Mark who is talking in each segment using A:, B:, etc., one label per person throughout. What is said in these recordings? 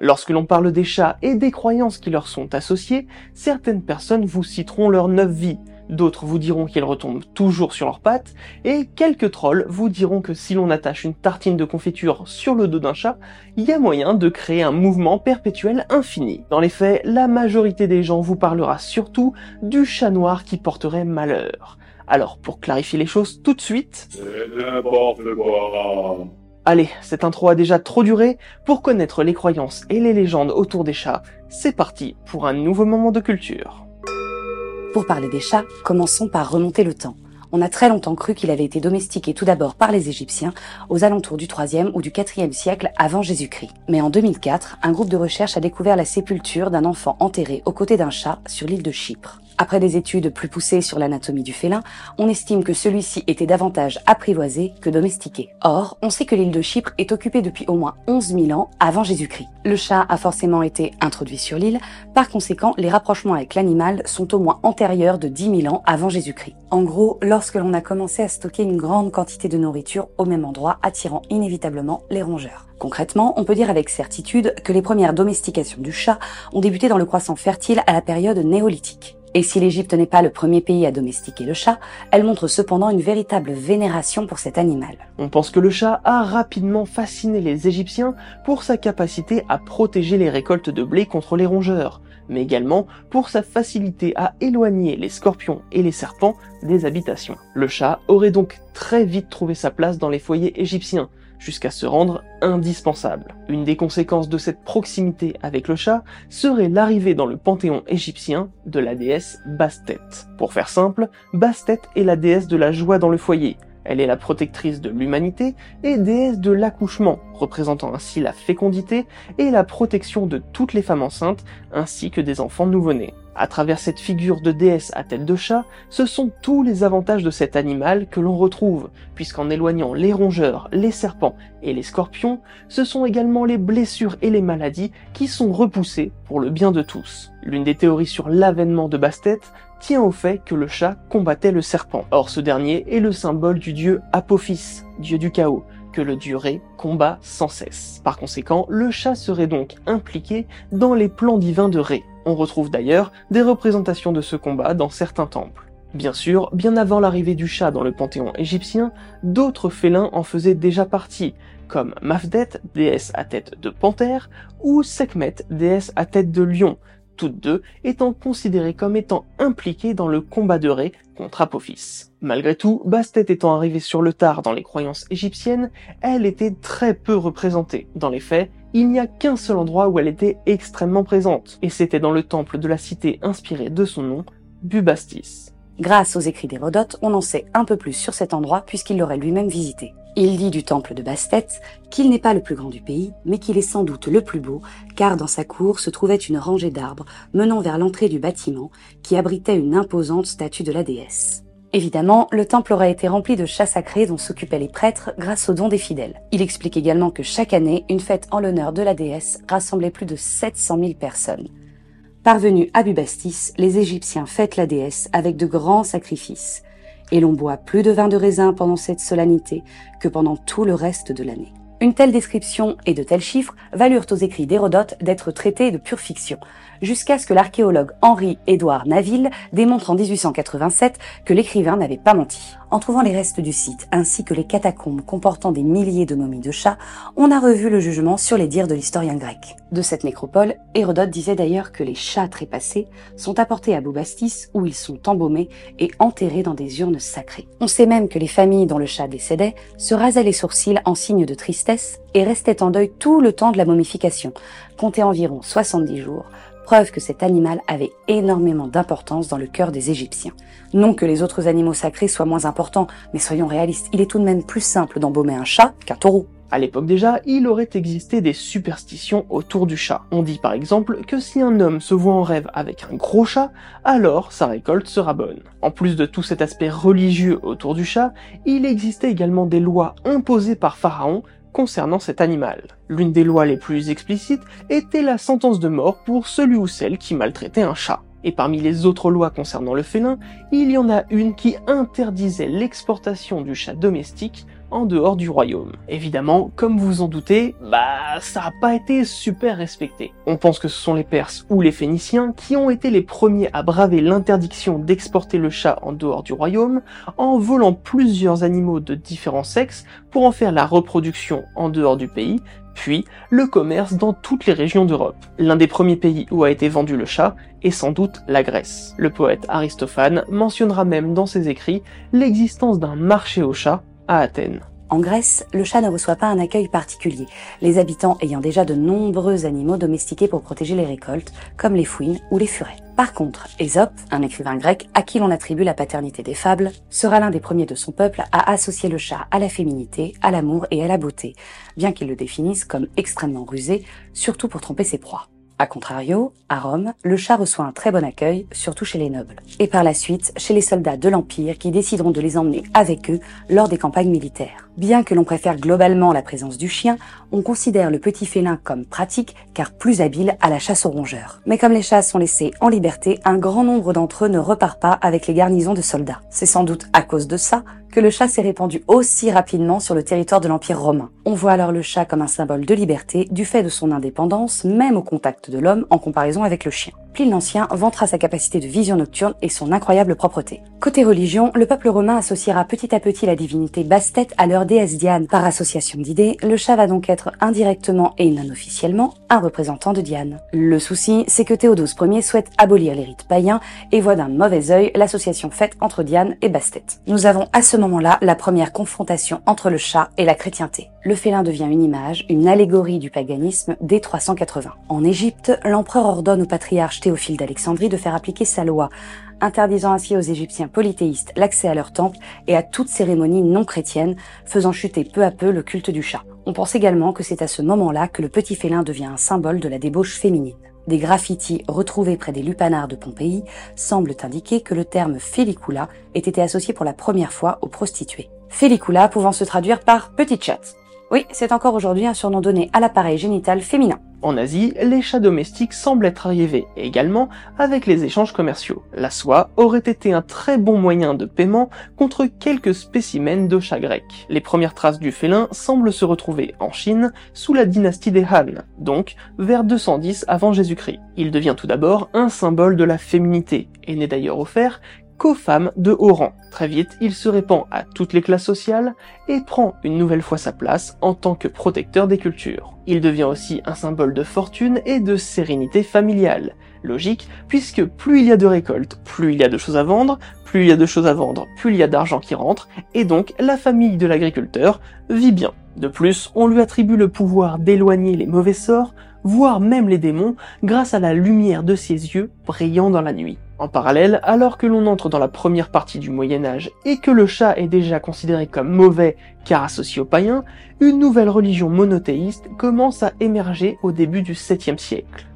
A: Lorsque l'on parle des chats et des croyances qui leur sont associées, certaines personnes vous citeront leur neuf vies, d'autres vous diront qu'ils retombent toujours sur leurs pattes, et quelques trolls vous diront que si l'on attache une tartine de confiture sur le dos d'un chat, il y a moyen de créer un mouvement perpétuel infini. Dans les faits, la majorité des gens vous parlera surtout du chat noir qui porterait malheur. Alors, pour clarifier les choses tout de suite, Allez, cette intro a déjà trop duré. Pour connaître les croyances et les légendes autour des chats, c'est parti pour un nouveau moment de culture.
B: Pour parler des chats, commençons par remonter le temps. On a très longtemps cru qu'il avait été domestiqué tout d'abord par les Égyptiens, aux alentours du 3e ou du 4e siècle avant Jésus-Christ. Mais en 2004, un groupe de recherche a découvert la sépulture d'un enfant enterré aux côtés d'un chat sur l'île de Chypre. Après des études plus poussées sur l'anatomie du félin, on estime que celui-ci était davantage apprivoisé que domestiqué. Or, on sait que l'île de Chypre est occupée depuis au moins 11 000 ans avant Jésus-Christ. Le chat a forcément été introduit sur l'île, par conséquent, les rapprochements avec l'animal sont au moins antérieurs de 10 000 ans avant Jésus-Christ. En gros, lorsque l'on a commencé à stocker une grande quantité de nourriture au même endroit, attirant inévitablement les rongeurs. Concrètement, on peut dire avec certitude que les premières domestications du chat ont débuté dans le croissant fertile à la période néolithique. Et si l'Égypte n'est pas le premier pays à domestiquer le chat, elle montre cependant une véritable vénération pour cet animal.
A: On pense que le chat a rapidement fasciné les Égyptiens pour sa capacité à protéger les récoltes de blé contre les rongeurs, mais également pour sa facilité à éloigner les scorpions et les serpents des habitations. Le chat aurait donc très vite trouvé sa place dans les foyers égyptiens, jusqu'à se rendre indispensable. Une des conséquences de cette proximité avec le chat serait l'arrivée dans le panthéon égyptien de la déesse Bastet. Pour faire simple, Bastet est la déesse de la joie dans le foyer. Elle est la protectrice de l'humanité et déesse de l'accouchement, représentant ainsi la fécondité et la protection de toutes les femmes enceintes ainsi que des enfants nouveau-nés. À travers cette figure de déesse à tête de chat, ce sont tous les avantages de cet animal que l'on retrouve, puisqu'en éloignant les rongeurs, les serpents et les scorpions, ce sont également les blessures et les maladies qui sont repoussées pour le bien de tous. L'une des théories sur l'avènement de Bastet tient au fait que le chat combattait le serpent. Or ce dernier est le symbole du dieu Apophis, dieu du chaos, que le dieu Ré combat sans cesse. Par conséquent, le chat serait donc impliqué dans les plans divins de Ré. On retrouve d'ailleurs des représentations de ce combat dans certains temples. Bien sûr, bien avant l'arrivée du chat dans le panthéon égyptien, d'autres félins en faisaient déjà partie, comme Mafdet, déesse à tête de panthère, ou Sekhmet, déesse à tête de lion, toutes deux étant considérées comme étant impliquées dans le combat de Ré contre Apophis. Malgré tout, Bastet étant arrivée sur le tard dans les croyances égyptiennes, elle était très peu représentée. Dans les faits, il n'y a qu'un seul endroit où elle était extrêmement présente, et c'était dans le temple de la cité inspirée de son nom, Bubastis.
B: Grâce aux écrits d'Hérodote, on en sait un peu plus sur cet endroit puisqu'il l'aurait lui-même visité. Il dit du temple de Bastet qu'il n'est pas le plus grand du pays, mais qu'il est sans doute le plus beau, car dans sa cour se trouvait une rangée d'arbres menant vers l'entrée du bâtiment qui abritait une imposante statue de la déesse. Évidemment, le temple aurait été rempli de chats sacrés dont s'occupaient les prêtres grâce aux dons des fidèles. Il explique également que chaque année, une fête en l'honneur de la déesse rassemblait plus de 700 000 personnes. Parvenus à Bubastis, les Égyptiens fêtent la déesse avec de grands sacrifices, et l'on boit plus de vin de raisin pendant cette solennité que pendant tout le reste de l'année. Une telle description et de tels chiffres valurent aux écrits d'Hérodote d'être traités de pure fiction, jusqu'à ce que l'archéologue Henri-Édouard Naville démontre en 1887 que l'écrivain n'avait pas menti. En trouvant les restes du site ainsi que les catacombes comportant des milliers de momies de chats, on a revu le jugement sur les dires de l'historien grec. De cette nécropole, Hérodote disait d'ailleurs que les chats trépassés sont apportés à Boubastis où ils sont embaumés et enterrés dans des urnes sacrées. On sait même que les familles dont le chat décédait se rasaient les sourcils en signe de tristesse et restaient en deuil tout le temps de la momification, comptait environ 70 jours, preuve que cet animal avait énormément d'importance dans le cœur des Égyptiens. Non que les autres animaux sacrés soient moins importants, mais soyons réalistes, il est tout de même plus simple d'embaumer un chat qu'un taureau.
A: À l'époque déjà, il aurait existé des superstitions autour du chat. On dit par exemple que si un homme se voit en rêve avec un gros chat, alors sa récolte sera bonne. En plus de tout cet aspect religieux autour du chat, il existait également des lois imposées par Pharaon concernant cet animal. L'une des lois les plus explicites était la sentence de mort pour celui ou celle qui maltraitait un chat. Et parmi les autres lois concernant le félin, il y en a une qui interdisait l'exportation du chat domestique en dehors du royaume. Évidemment, comme vous en doutez, bah ça a pas été super respecté. On pense que ce sont les Perses ou les Phéniciens qui ont été les premiers à braver l'interdiction d'exporter le chat en dehors du royaume en volant plusieurs animaux de différents sexes pour en faire la reproduction en dehors du pays, puis le commerce dans toutes les régions d'Europe. L'un des premiers pays où a été vendu le chat est sans doute la Grèce. Le poète Aristophane mentionnera même dans ses écrits l'existence d'un marché au chat
B: En Grèce, le chat ne reçoit pas un accueil particulier, les habitants ayant déjà de nombreux animaux domestiqués pour protéger les récoltes, comme les fouines ou les furets. Par contre, Ésope, un écrivain grec à qui l'on attribue la paternité des fables, sera l'un des premiers de son peuple à associer le chat à la féminité, à l'amour et à la beauté, bien qu'il le définisse comme extrêmement rusé, surtout pour tromper ses proies. A contrario, à Rome, le chat reçoit un très bon accueil, surtout chez les nobles, et par la suite chez les soldats de l'Empire qui décideront de les emmener avec eux lors des campagnes militaires. Bien que l'on préfère globalement la présence du chien, on considère le petit félin comme pratique car plus habile à la chasse aux rongeurs. Mais comme les chats sont laissés en liberté, un grand nombre d'entre eux ne repart pas avec les garnisons de soldats. C'est sans doute à cause de ça que le chat s'est répandu aussi rapidement sur le territoire de l'Empire romain. On voit alors le chat comme un symbole de liberté du fait de son indépendance, même au contact de l'homme en comparaison avec le chien. Pline l'Ancien vantera sa capacité de vision nocturne et son incroyable propreté. Côté religion, le peuple romain associera petit à petit la divinité Bastet à leur déesse Diane. Par association d'idées, le chat va donc être indirectement et non officiellement un représentant de Diane. Le souci, c'est que Théodose Ier souhaite abolir les rites païens et voit d'un mauvais œil l'association faite entre Diane et Bastet. Nous avons à ce moment-là la première confrontation entre le chat et la chrétienté. Le félin devient une image, une allégorie du paganisme dès 380. En Égypte, l'empereur ordonne au patriarche Théophile d'Alexandrie de faire appliquer sa loi, interdisant ainsi aux Égyptiens polythéistes l'accès à leur temple et à toute cérémonie non chrétienne, faisant chuter peu à peu le culte du chat. On pense également que c'est à ce moment-là que le petit félin devient un symbole de la débauche féminine. Des graffitis retrouvés près des lupanards de Pompéi semblent indiquer que le terme félicula ait été associé pour la première fois aux prostituées. Félicula pouvant se traduire par petite chatte. Oui, c'est encore aujourd'hui un surnom donné à l'appareil génital féminin.
A: En Asie, les chats domestiques semblent être arrivés également avec les échanges commerciaux. La soie aurait été un très bon moyen de paiement contre quelques spécimens de chats grecs. Les premières traces du félin semblent se retrouver en Chine sous la dynastie des Han, donc vers 210 avant Jésus-Christ. Il devient tout d'abord un symbole de la féminité et n'est d'ailleurs offert qu'aux femmes de haut rang. Très vite, il se répand à toutes les classes sociales et prend une nouvelle fois sa place en tant que protecteur des cultures. Il devient aussi un symbole de fortune et de sérénité familiale. Logique, puisque plus il y a de récoltes, plus il y a de choses à vendre, plus il y a de choses à vendre, plus il y a d'argent qui rentre, et donc la famille de l'agriculteur vit bien. De plus, on lui attribue le pouvoir d'éloigner les mauvais sorts, voire même les démons, grâce à la lumière de ses yeux brillant dans la nuit. En parallèle, alors que l'on entre dans la première partie du Moyen Âge et que le chat est déjà considéré comme mauvais car associé aux païens, une nouvelle religion monothéiste commence à émerger au début du 7e siècle,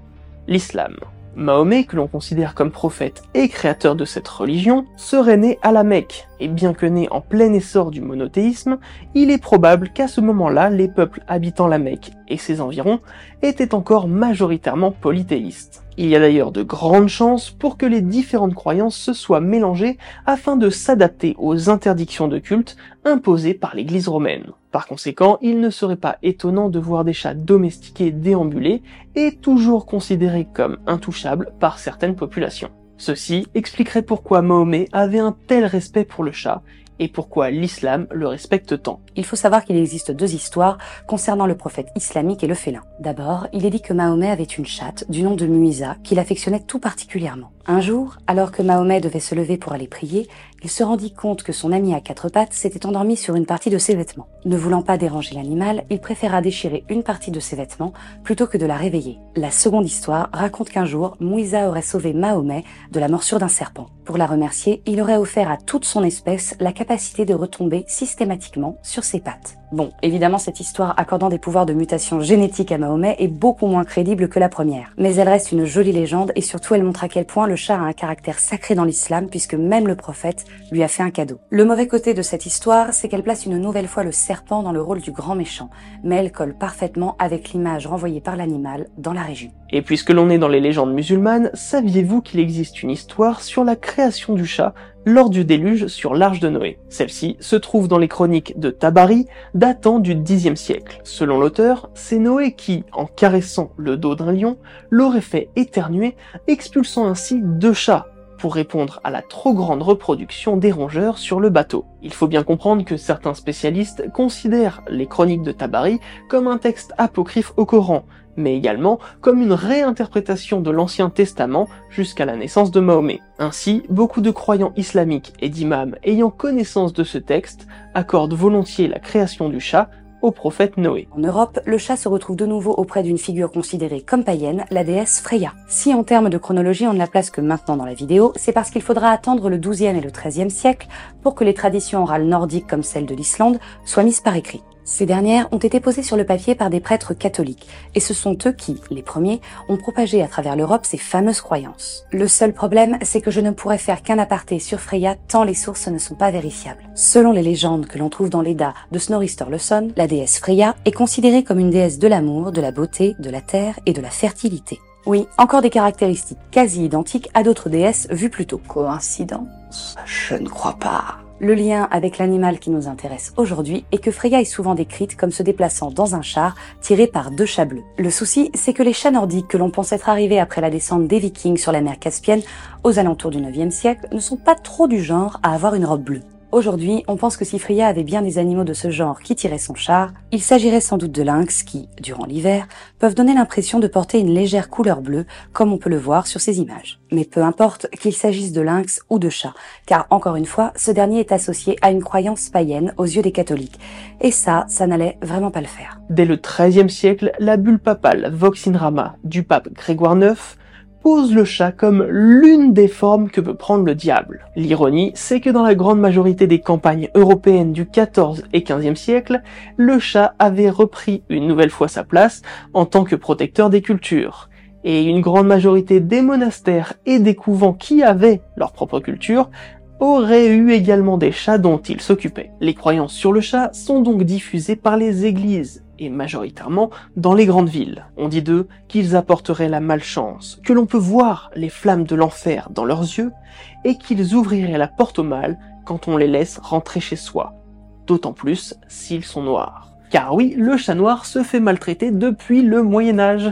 A: l'islam. Mahomet, que l'on considère comme prophète et créateur de cette religion, serait né à la Mecque, et bien que né en plein essor du monothéisme, il est probable qu'à ce moment-là, les peuples habitant la Mecque et ses environs étaient encore majoritairement polythéistes. Il y a d'ailleurs de grandes chances pour que les différentes croyances se soient mélangées afin de s'adapter aux interdictions de culte imposées par l'Église romaine. Par conséquent, il ne serait pas étonnant de voir des chats domestiqués déambuler et toujours considérés comme intouchables par certaines populations. Ceci expliquerait pourquoi Mahomet avait un tel respect pour le chat et pourquoi l'islam le respecte tant.
B: Il faut savoir qu'il existe deux histoires concernant le prophète islamique et le félin. D'abord, il est dit que Mahomet avait une chatte du nom de Muisa qu'il affectionnait tout particulièrement. Un jour, alors que Mahomet devait se lever pour aller prier, il se rendit compte que son ami à quatre pattes s'était endormi sur une partie de ses vêtements. Ne voulant pas déranger l'animal, il préféra déchirer une partie de ses vêtements plutôt que de la réveiller. La seconde histoire raconte qu'un jour, Mouisa aurait sauvé Mahomet de la morsure d'un serpent. Pour la remercier, il aurait offert à toute son espèce la capacité de retomber systématiquement sur ses pattes. Bon, évidemment, cette histoire accordant des pouvoirs de mutation génétique à Mahomet est beaucoup moins crédible que la première. Mais elle reste une jolie légende et surtout elle montre à quel point le chat a un caractère sacré dans l'islam puisque même le prophète lui a fait un cadeau. Le mauvais côté de cette histoire, c'est qu'elle place une nouvelle fois le serpent dans le rôle du grand méchant, mais elle colle parfaitement avec l'image renvoyée par l'animal dans la région.
A: Et puisque l'on est dans les légendes musulmanes, saviez-vous qu'il existe une histoire sur la création du chat? Lors du déluge sur l'Arche de Noé. Celle-ci se trouve dans les chroniques de Tabari, datant du Xe siècle. Selon l'auteur, c'est Noé qui, en caressant le dos d'un lion, l'aurait fait éternuer, expulsant ainsi deux chats pour répondre à la trop grande reproduction des rongeurs sur le bateau. Il faut bien comprendre que certains spécialistes considèrent les chroniques de Tabari comme un texte apocryphe au Coran, mais également comme une réinterprétation de l'Ancien Testament jusqu'à la naissance de Mahomet. Ainsi, beaucoup de croyants islamiques et d'imams ayant connaissance de ce texte accordent volontiers la création du chat au prophète Noé.
B: En Europe, le chat se retrouve de nouveau auprès d'une figure considérée comme païenne, la déesse Freya. Si en termes de chronologie on ne la place que maintenant dans la vidéo, c'est parce qu'il faudra attendre le XIIe et le XIIIe siècle pour que les traditions orales nordiques comme celle de l'Islande soient mises par écrit. Ces dernières ont été posées sur le papier par des prêtres catholiques, et ce sont eux qui, les premiers, ont propagé à travers l'Europe ces fameuses croyances. Le seul problème, c'est que je ne pourrais faire qu'un aparté sur Freya tant les sources ne sont pas vérifiables. Selon les légendes que l'on trouve dans l'Eda de Snorri Sturluson, la déesse Freya est considérée comme une déesse de l'amour, de la beauté, de la terre et de la fertilité. Oui, encore des caractéristiques quasi identiques à d'autres déesses vues plus tôt. Coïncidence? Je ne crois pas. Le lien avec l'animal qui nous intéresse aujourd'hui est que Freya est souvent décrite comme se déplaçant dans un char tiré par deux chats bleus. Le souci, c'est que les chats nordiques que l'on pense être arrivés après la descente des vikings sur la mer Caspienne aux alentours du 9e siècle ne sont pas trop du genre à avoir une robe bleue. Aujourd'hui, on pense que si Freya avait bien des animaux de ce genre qui tiraient son char, il s'agirait sans doute de lynx qui, durant l'hiver, peuvent donner l'impression de porter une légère couleur bleue, comme on peut le voir sur ces images. Mais peu importe qu'il s'agisse de lynx ou de chat, car encore une fois, ce dernier est associé à une croyance païenne aux yeux des catholiques. Et ça, ça n'allait vraiment pas le faire.
A: Dès le XIIIe siècle, la bulle papale Vox in Rama du pape Grégoire IX pose le chat comme l'une des formes que peut prendre le diable. L'ironie, c'est que dans la grande majorité des campagnes européennes du XIV et XVe siècle, le chat avait repris une nouvelle fois sa place en tant que protecteur des cultures. Et une grande majorité des monastères et des couvents qui avaient leur propre culture auraient eu également des chats dont ils s'occupaient. Les croyances sur le chat sont donc diffusées par les églises et majoritairement dans les grandes villes. On dit d'eux qu'ils apporteraient la malchance, que l'on peut voir les flammes de l'enfer dans leurs yeux, et qu'ils ouvriraient la porte au mal quand on les laisse rentrer chez soi, d'autant plus s'ils sont noirs. Car oui, le chat noir se fait maltraiter depuis le Moyen Âge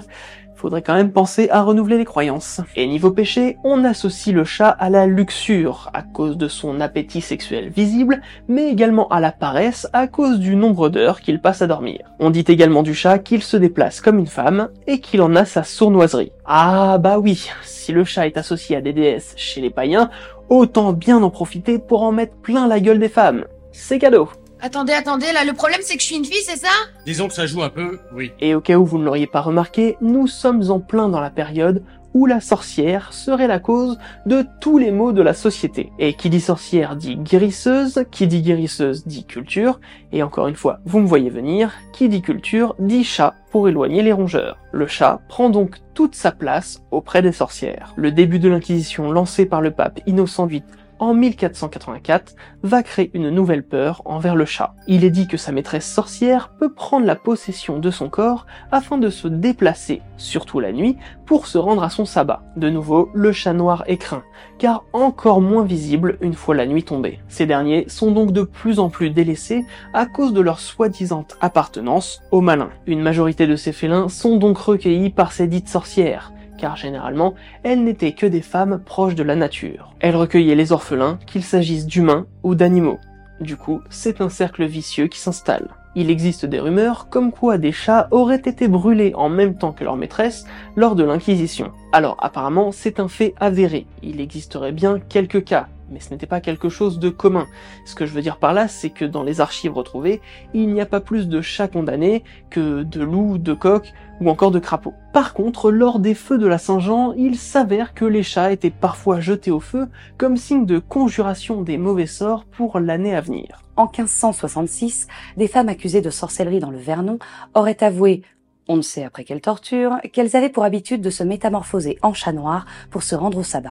A: faudrait quand même penser à renouveler les croyances. Et niveau péché, on associe le chat à la luxure, à cause de son appétit sexuel visible, mais également à la paresse, à cause du nombre d'heures qu'il passe à dormir. On dit également du chat qu'il se déplace comme une femme, et qu'il en a sa sournoiserie. Ah bah oui, si le chat est associé à des déesses chez les païens, autant bien en profiter pour en mettre plein la gueule des femmes. C'est cadeau
C: Attendez, attendez, là, le problème c'est que je suis une fille, c'est ça?
D: Disons que ça joue un peu, oui.
A: Et au cas où vous ne l'auriez pas remarqué, nous sommes en plein dans la période où la sorcière serait la cause de tous les maux de la société. Et qui dit sorcière dit guérisseuse, qui dit guérisseuse dit culture, et encore une fois, vous me voyez venir, qui dit culture dit chat pour éloigner les rongeurs. Le chat prend donc toute sa place auprès des sorcières. Le début de l'Inquisition lancé par le pape Innocent VIII en 1484, va créer une nouvelle peur envers le chat. Il est dit que sa maîtresse sorcière peut prendre la possession de son corps afin de se déplacer, surtout la nuit, pour se rendre à son sabbat. De nouveau, le chat noir est craint, car encore moins visible une fois la nuit tombée. Ces derniers sont donc de plus en plus délaissés à cause de leur soi-disant appartenance aux malins. Une majorité de ces félins sont donc recueillis par ces dites sorcières, car généralement, elles n'étaient que des femmes proches de la nature. Elles recueillaient les orphelins, qu'il s'agisse d'humains ou d'animaux. Du coup, c'est un cercle vicieux qui s'installe. Il existe des rumeurs comme quoi des chats auraient été brûlés en même temps que leur maîtresse lors de l'Inquisition. Alors apparemment, c'est un fait avéré. Il existerait bien quelques cas, mais ce n'était pas quelque chose de commun. Ce que je veux dire par là, c'est que dans les archives retrouvées, il n'y a pas plus de chats condamnés que de loups, de coqs ou encore de crapauds. Par contre, lors des feux de la Saint-Jean, il s'avère que les chats étaient parfois jetés au feu comme signe de conjuration des mauvais sorts pour l'année à venir.
B: En 1566, des femmes accusées de sorcellerie dans le Vernon auraient avoué on ne sait après quelle torture, qu'elles avaient pour habitude de se métamorphoser en chat noir pour se rendre au sabbat.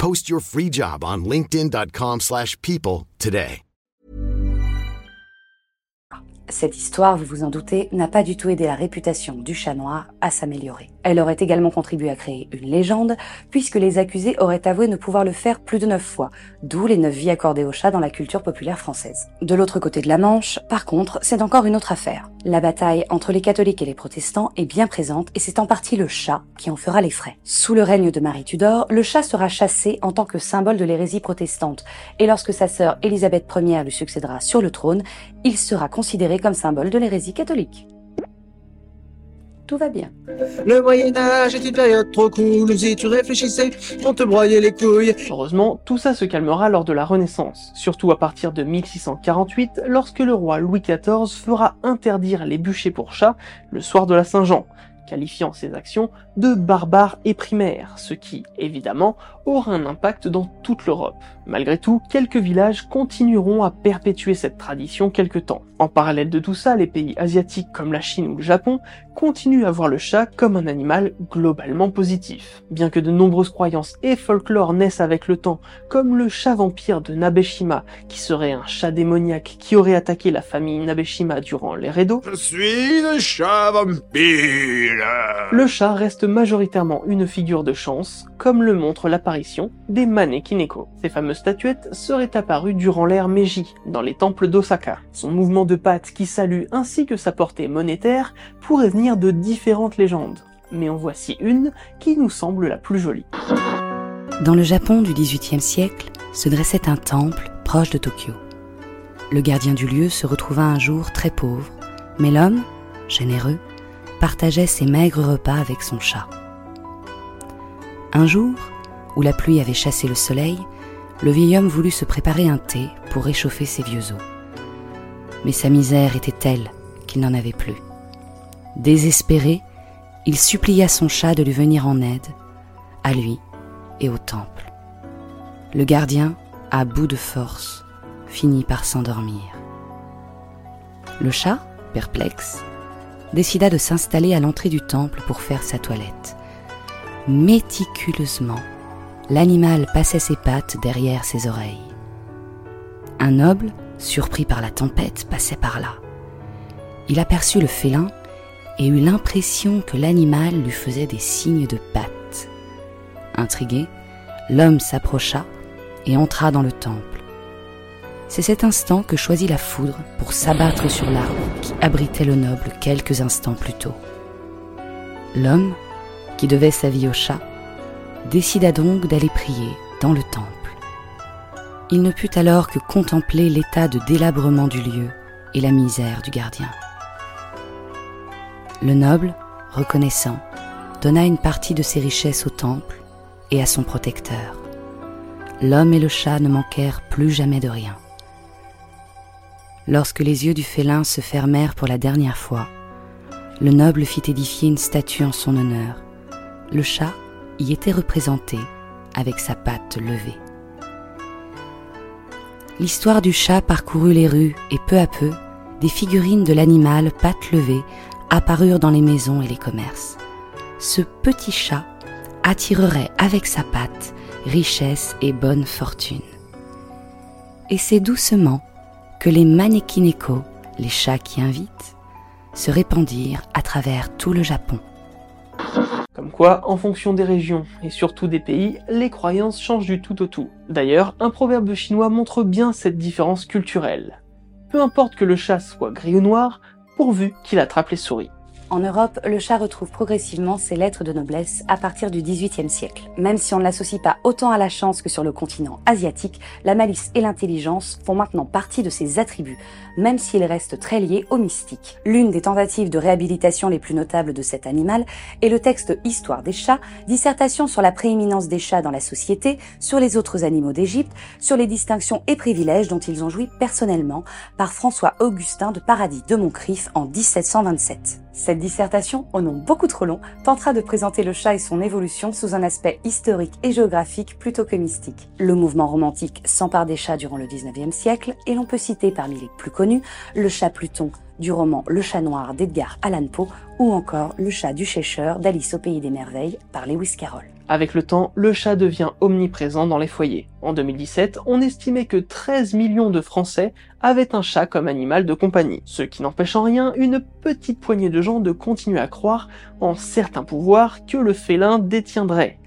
E: Post your free job on linkedin.com slash people today.
B: Cette histoire, vous vous en doutez, n'a pas du tout aidé la réputation du chat noir à s'améliorer. Elle aurait également contribué à créer une légende, puisque les accusés auraient avoué ne pouvoir le faire plus de neuf fois, d'où les neuf vies accordées au chat dans la culture populaire française. De l'autre côté de la Manche, par contre, c'est encore une autre affaire. La bataille entre les catholiques et les protestants est bien présente et c'est en partie le chat qui en fera les frais. Sous le règne de Marie Tudor, le chat sera chassé en tant que symbole de l'hérésie protestante et lorsque sa sœur Élisabeth Ier lui succédera sur le trône, il sera considéré comme symbole de l'hérésie catholique. Tout va bien.
D: Le Moyen-Âge est une période trop cool, si tu réfléchissais, on te broyait les couilles.
A: Heureusement, tout ça se calmera lors de la Renaissance, surtout à partir de 1648, lorsque le roi Louis XIV fera interdire les bûchers pour chats le soir de la Saint-Jean, qualifiant ces actions de barbares et primaires, ce qui, évidemment, aura un impact dans toute l'Europe. Malgré tout, quelques villages continueront à perpétuer cette tradition quelque temps. En parallèle de tout ça, les pays asiatiques comme la Chine ou le Japon continuent à voir le chat comme un animal globalement positif. Bien que de nombreuses croyances et folklore naissent avec le temps, comme le chat vampire de Nabeshima, qui serait un chat démoniaque qui aurait attaqué la famille Nabeshima durant les Edo,
D: Je suis un chat vampire.
A: le chat reste majoritairement une figure de chance, comme le montre l'apparition des Manekineko. Ces fameuses statuettes seraient apparues durant l'ère Meiji, dans les temples d'Osaka. Son mouvement de pattes qui salue ainsi que sa portée monétaire pourraient venir de différentes légendes. Mais en voici une qui nous semble la plus jolie.
B: Dans le Japon du XVIIIe siècle se dressait un temple proche de Tokyo. Le gardien du lieu se retrouva un jour très pauvre, mais l'homme, généreux, partageait ses maigres repas avec son chat. Un jour, où la pluie avait chassé le soleil, le vieil homme voulut se préparer un thé pour réchauffer ses vieux os. Mais sa misère était telle qu'il n'en avait plus. Désespéré, il supplia son chat de lui venir en aide, à lui et au temple. Le gardien, à bout de force, finit par s'endormir. Le chat, perplexe, décida de s'installer à l'entrée du temple pour faire sa toilette. Méticuleusement, l'animal passait ses pattes derrière ses oreilles. Un noble, surpris par la tempête, passait par là. Il aperçut le félin et eut l'impression que l'animal lui faisait des signes de pattes. Intrigué, l'homme s'approcha et entra dans le temple. C'est cet instant que choisit la foudre pour s'abattre sur l'arbre qui abritait le noble quelques instants plus tôt. L'homme, qui devait sa vie au chat, décida donc d'aller prier dans le temple. Il ne put alors que contempler l'état de délabrement du lieu et la misère du gardien. Le noble, reconnaissant, donna une partie de ses richesses au temple et à son protecteur. L'homme et le chat ne manquèrent plus jamais de rien. Lorsque les yeux du félin se fermèrent pour la dernière fois, le noble fit édifier une statue en son honneur. Le chat y était représenté avec sa patte levée. L'histoire du chat parcourut les rues et peu à peu, des figurines de l'animal patte levée apparurent dans les maisons et les commerces. Ce petit chat attirerait avec sa patte richesse et bonne fortune. Et c'est doucement que les manekineko, les chats qui invitent, se répandirent à travers tout le Japon.
A: Comme quoi, en fonction des régions et surtout des pays, les croyances changent du tout au tout. D'ailleurs, un proverbe chinois montre bien cette différence culturelle. Peu importe que le chat soit gris ou noir, pourvu qu'il attrape les souris.
B: En Europe, le chat retrouve progressivement ses lettres de noblesse à partir du XVIIIe siècle. Même si on ne l'associe pas autant à la chance que sur le continent asiatique, la malice et l'intelligence font maintenant partie de ses attributs, même s'il reste très lié au mystique. L'une des tentatives de réhabilitation les plus notables de cet animal est le texte Histoire des chats, dissertation sur la prééminence des chats dans la société, sur les autres animaux d'Égypte, sur les distinctions et privilèges dont ils ont joui personnellement, par François Augustin de Paradis de Moncrief en 1727. Cette dissertation, au nom beaucoup trop long, tentera de présenter le chat et son évolution sous un aspect historique et géographique plutôt que mystique. Le mouvement romantique s'empare des chats durant le 19e siècle et l'on peut citer parmi les plus connus le chat Pluton du roman Le chat noir d'Edgar Allan Poe ou encore Le chat du Cheshire d'Alice au pays des merveilles par Lewis Carroll.
A: Avec le temps, le chat devient omniprésent dans les foyers. En 2017, on estimait que 13 millions de Français avaient un chat comme animal de compagnie, ce qui n'empêche en rien une petite poignée de gens de continuer à croire en certains pouvoirs que le félin détiendrait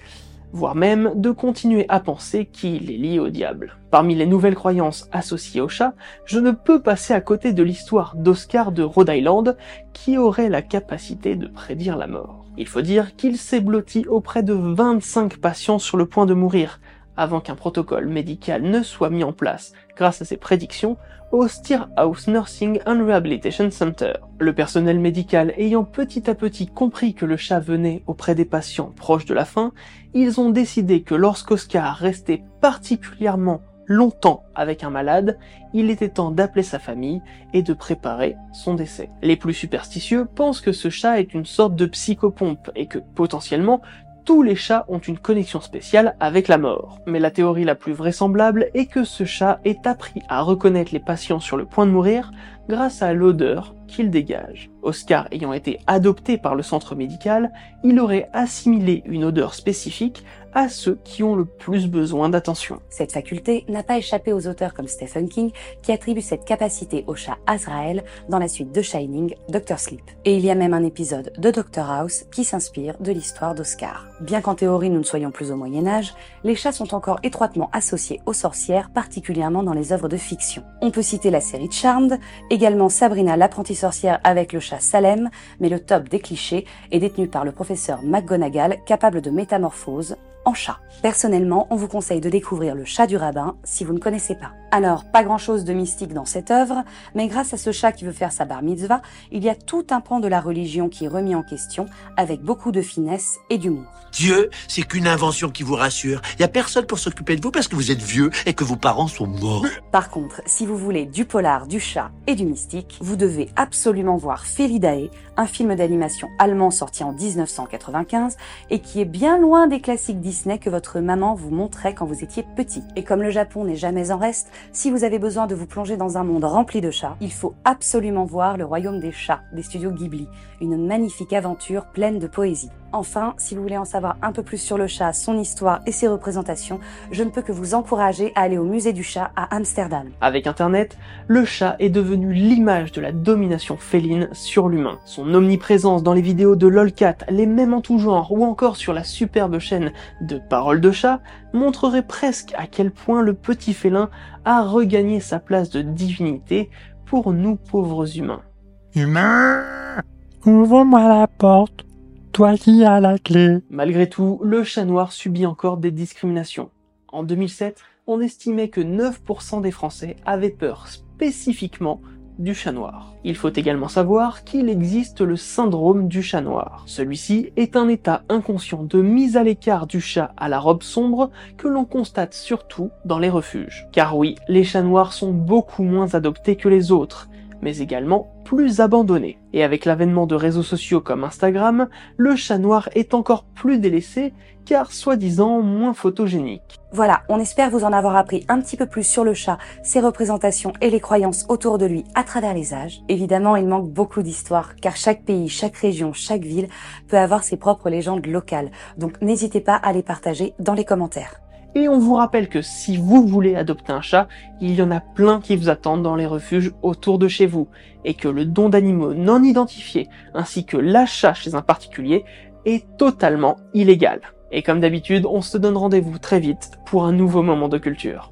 A: voire même de continuer à penser qu'il est lié au diable. Parmi les nouvelles croyances associées au chat, je ne peux passer à côté de l'histoire d'Oscar de Rhode Island qui aurait la capacité de prédire la mort. Il faut dire qu'il s'est blotti auprès de 25 patients sur le point de mourir, avant qu'un protocole médical ne soit mis en place grâce à ses prédictions au House Nursing and Rehabilitation Center. Le personnel médical ayant petit à petit compris que le chat venait auprès des patients proches de la fin, ils ont décidé que lorsqu'Oscar restait particulièrement longtemps avec un malade, il était temps d'appeler sa famille et de préparer son décès. Les plus superstitieux pensent que ce chat est une sorte de psychopompe et que potentiellement tous les chats ont une connexion spéciale avec la mort. Mais la théorie la plus vraisemblable est que ce chat ait appris à reconnaître les patients sur le point de mourir grâce à l'odeur qu'il dégage. Oscar ayant été adopté par le centre médical, il aurait assimilé une odeur spécifique à ceux qui ont le plus besoin d'attention.
B: Cette faculté n'a pas échappé aux auteurs comme Stephen King qui attribuent cette capacité au chat Azrael dans la suite de Shining, Doctor Sleep. Et il y a même un épisode de Doctor House qui s'inspire de l'histoire d'Oscar. Bien qu'en théorie nous ne soyons plus au Moyen Âge, les chats sont encore étroitement associés aux sorcières, particulièrement dans les œuvres de fiction. On peut citer la série Charmed, également Sabrina l'apprentie sorcière avec le chat Salem, mais le top des clichés est détenu par le professeur McGonagall capable de métamorphose en chat. Personnellement, on vous conseille de découvrir le chat du rabbin si vous ne connaissez pas. Alors, pas grand chose de mystique dans cette œuvre, mais grâce à ce chat qui veut faire sa bar mitzvah, il y a tout un pan de la religion qui est remis en question avec beaucoup de finesse et d'humour.
F: Dieu, c'est qu'une invention qui vous rassure. Il y a personne pour s'occuper de vous parce que vous êtes vieux et que vos parents sont morts.
B: Par contre, si vous voulez du polar, du chat et du mystique, vous devez absolument absolument voir Felidae, un film d'animation allemand sorti en 1995 et qui est bien loin des classiques Disney que votre maman vous montrait quand vous étiez petit. Et comme le Japon n'est jamais en reste, si vous avez besoin de vous plonger dans un monde rempli de chats, il faut absolument voir Le Royaume des chats des studios Ghibli, une magnifique aventure pleine de poésie. Enfin, si vous voulez en savoir un peu plus sur le chat, son histoire et ses représentations, je ne peux que vous encourager à aller au musée du chat à Amsterdam.
A: Avec Internet, le chat est devenu l'image de la domination féline sur l'humain. Son omniprésence dans les vidéos de LOLCAT, les mêmes en tout genre ou encore sur la superbe chaîne de Paroles de chat montrerait presque à quel point le petit félin a regagné sa place de divinité pour nous pauvres humains.
G: Humain Ouvre-moi la porte toi qui as la clé.
A: Malgré tout, le chat noir subit encore des discriminations. En 2007, on estimait que 9% des Français avaient peur spécifiquement du chat noir. Il faut également savoir qu'il existe le syndrome du chat noir. Celui-ci est un état inconscient de mise à l'écart du chat à la robe sombre que l'on constate surtout dans les refuges. Car oui, les chats noirs sont beaucoup moins adoptés que les autres, mais également plus abandonnés. Et avec l'avènement de réseaux sociaux comme Instagram, le chat noir est encore plus délaissé car soi-disant moins photogénique.
B: Voilà, on espère vous en avoir appris un petit peu plus sur le chat, ses représentations et les croyances autour de lui à travers les âges. Évidemment, il manque beaucoup d'histoires car chaque pays, chaque région, chaque ville peut avoir ses propres légendes locales. Donc n'hésitez pas à les partager dans les commentaires.
A: Et on vous rappelle que si vous voulez adopter un chat, il y en a plein qui vous attendent dans les refuges autour de chez vous, et que le don d'animaux non identifiés, ainsi que l'achat chez un particulier, est totalement illégal. Et comme d'habitude, on se donne rendez-vous très vite pour un nouveau moment de culture.